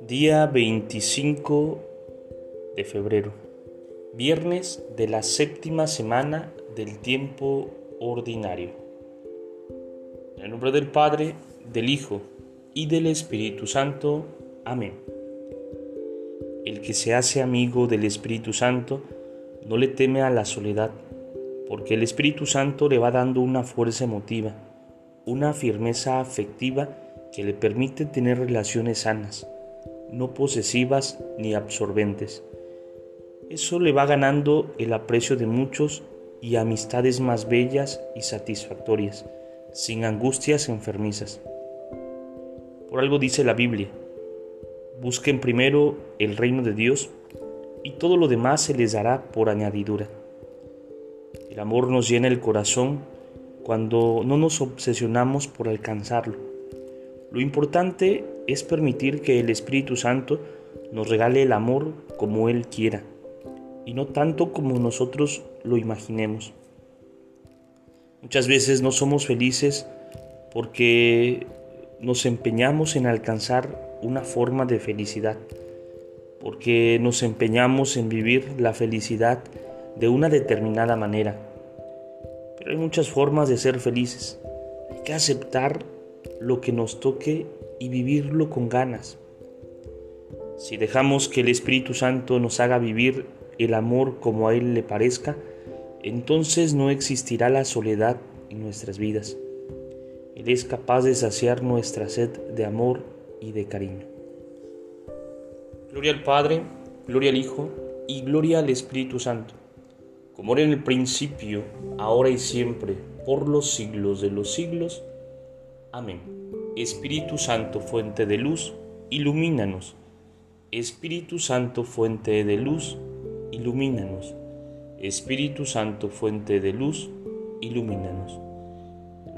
Día 25 de febrero, viernes de la séptima semana del tiempo ordinario. En nombre del Padre, del Hijo y del Espíritu Santo. Amén. El que se hace amigo del Espíritu Santo no le teme a la soledad, porque el Espíritu Santo le va dando una fuerza emotiva, una firmeza afectiva que le permite tener relaciones sanas no posesivas ni absorbentes. Eso le va ganando el aprecio de muchos y amistades más bellas y satisfactorias, sin angustias enfermizas. Por algo dice la Biblia, busquen primero el reino de Dios y todo lo demás se les dará por añadidura. El amor nos llena el corazón cuando no nos obsesionamos por alcanzarlo. Lo importante es permitir que el Espíritu Santo nos regale el amor como Él quiera y no tanto como nosotros lo imaginemos. Muchas veces no somos felices porque nos empeñamos en alcanzar una forma de felicidad, porque nos empeñamos en vivir la felicidad de una determinada manera. Pero hay muchas formas de ser felices. Hay que aceptar lo que nos toque y vivirlo con ganas. Si dejamos que el Espíritu Santo nos haga vivir el amor como a Él le parezca, entonces no existirá la soledad en nuestras vidas. Él es capaz de saciar nuestra sed de amor y de cariño. Gloria al Padre, gloria al Hijo y gloria al Espíritu Santo, como era en el principio, ahora y siempre, por los siglos de los siglos. Amén. Espíritu Santo, fuente de luz, ilumínanos. Espíritu Santo, fuente de luz, ilumínanos. Espíritu Santo, fuente de luz, ilumínanos.